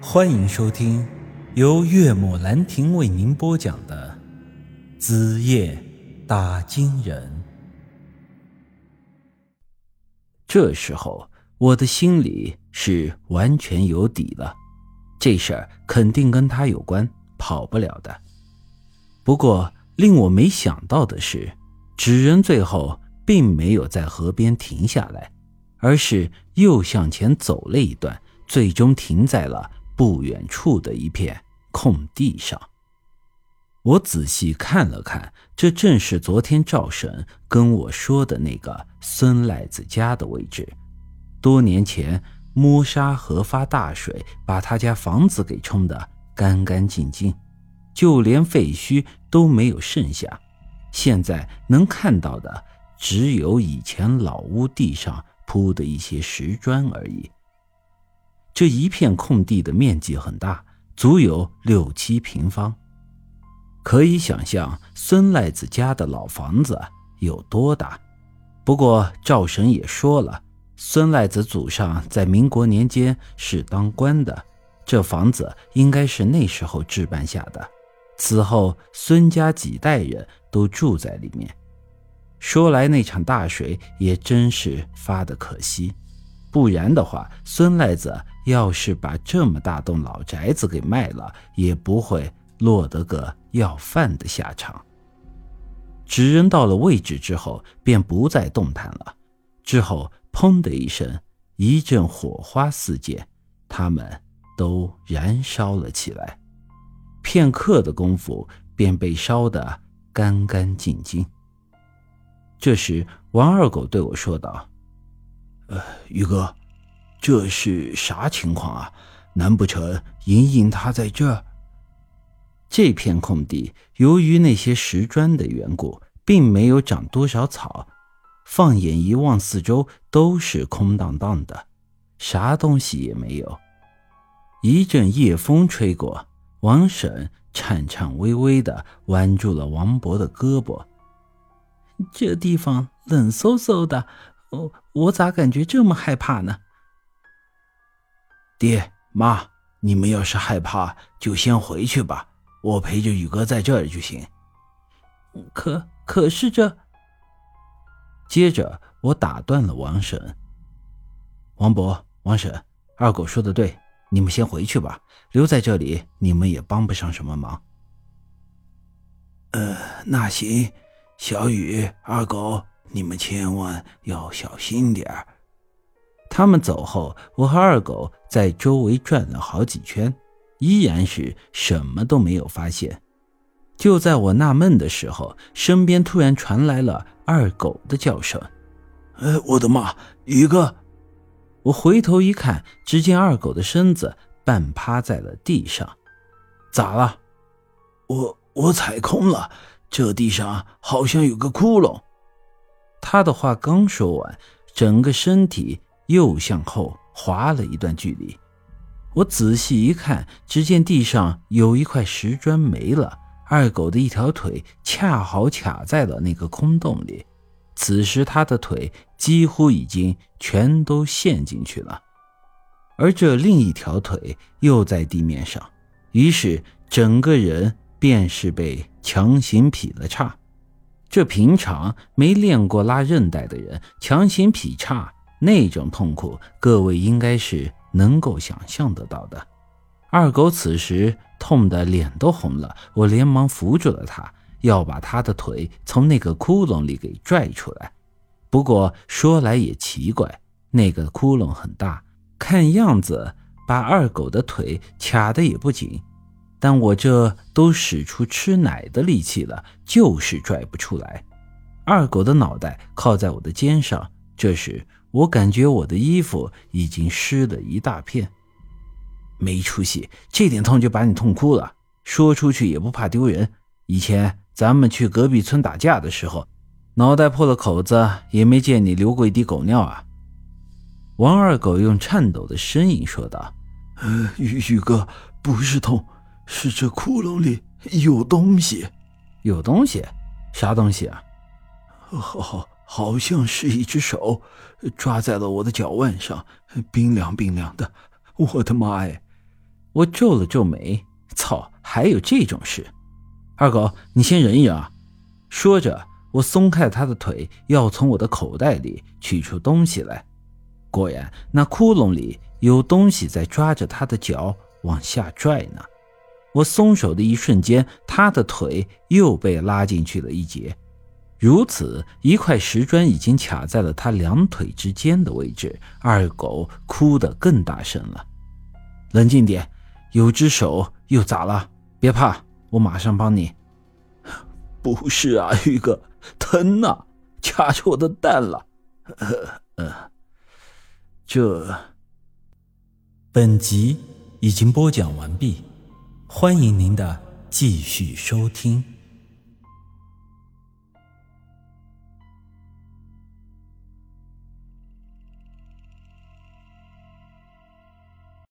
欢迎收听由岳母兰亭为您播讲的《子夜打金人》。这时候，我的心里是完全有底了，这事儿肯定跟他有关，跑不了的。不过，令我没想到的是，纸人最后并没有在河边停下来，而是又向前走了一段，最终停在了。不远处的一片空地上，我仔细看了看，这正是昨天赵婶跟我说的那个孙赖子家的位置。多年前，摸沙河发大水，把他家房子给冲得干干净净，就连废墟都没有剩下。现在能看到的，只有以前老屋地上铺的一些石砖而已。这一片空地的面积很大，足有六七平方，可以想象孙赖子家的老房子有多大。不过赵神也说了，孙赖子祖上在民国年间是当官的，这房子应该是那时候置办下的。此后孙家几代人都住在里面。说来那场大水也真是发的可惜。不然的话，孙赖子要是把这么大栋老宅子给卖了，也不会落得个要饭的下场。纸人到了位置之后，便不再动弹了。之后，砰的一声，一阵火花四溅，他们都燃烧了起来。片刻的功夫，便被烧得干干净净。这时，王二狗对我说道。呃，宇哥，这是啥情况啊？难不成莹莹她在这儿？这片空地由于那些石砖的缘故，并没有长多少草。放眼一望，四周都是空荡荡的，啥东西也没有。一阵夜风吹过，王婶颤颤巍巍的挽住了王博的胳膊。这地方冷飕飕的。我我咋感觉这么害怕呢？爹妈，你们要是害怕，就先回去吧，我陪着宇哥在这儿就行。可可是这……接着我打断了王婶。王伯、王婶，二狗说的对，你们先回去吧，留在这里你们也帮不上什么忙。呃，那行，小雨、二狗。你们千万要小心点儿。他们走后，我和二狗在周围转了好几圈，依然是什么都没有发现。就在我纳闷的时候，身边突然传来了二狗的叫声：“哎，我的妈！宇哥！”我回头一看，只见二狗的身子半趴在了地上。咋了？我我踩空了，这地上好像有个窟窿。他的话刚说完，整个身体又向后滑了一段距离。我仔细一看，只见地上有一块石砖没了，二狗的一条腿恰好卡在了那个空洞里。此时他的腿几乎已经全都陷进去了，而这另一条腿又在地面上，于是整个人便是被强行劈了叉。这平常没练过拉韧带的人强行劈叉，那种痛苦，各位应该是能够想象得到的。二狗此时痛得脸都红了，我连忙扶住了他，要把他的腿从那个窟窿里给拽出来。不过说来也奇怪，那个窟窿很大，看样子把二狗的腿卡得也不紧。但我这都使出吃奶的力气了，就是拽不出来。二狗的脑袋靠在我的肩上，这时我感觉我的衣服已经湿了一大片。没出息，这点痛就把你痛哭了，说出去也不怕丢人。以前咱们去隔壁村打架的时候，脑袋破了口子，也没见你流过一滴狗尿啊。王二狗用颤抖的声音说道：“呃，宇宇哥，不是痛。”是这窟窿里有东西，有东西，啥东西啊？好，好好像是一只手抓在了我的脚腕上，冰凉冰凉的。我的妈呀！我皱了皱眉，操，还有这种事？二狗，你先忍一忍啊！说着，我松开他的腿，要从我的口袋里取出东西来。果然，那窟窿里有东西在抓着他的脚往下拽呢。我松手的一瞬间，他的腿又被拉进去了一截。如此一块石砖已经卡在了他两腿之间的位置，二狗哭得更大声了。冷静点，有只手又咋了？别怕，我马上帮你。不是啊，玉哥，疼呐，卡着我的蛋了。呃呃，这。本集已经播讲完毕，欢迎您的继续收听。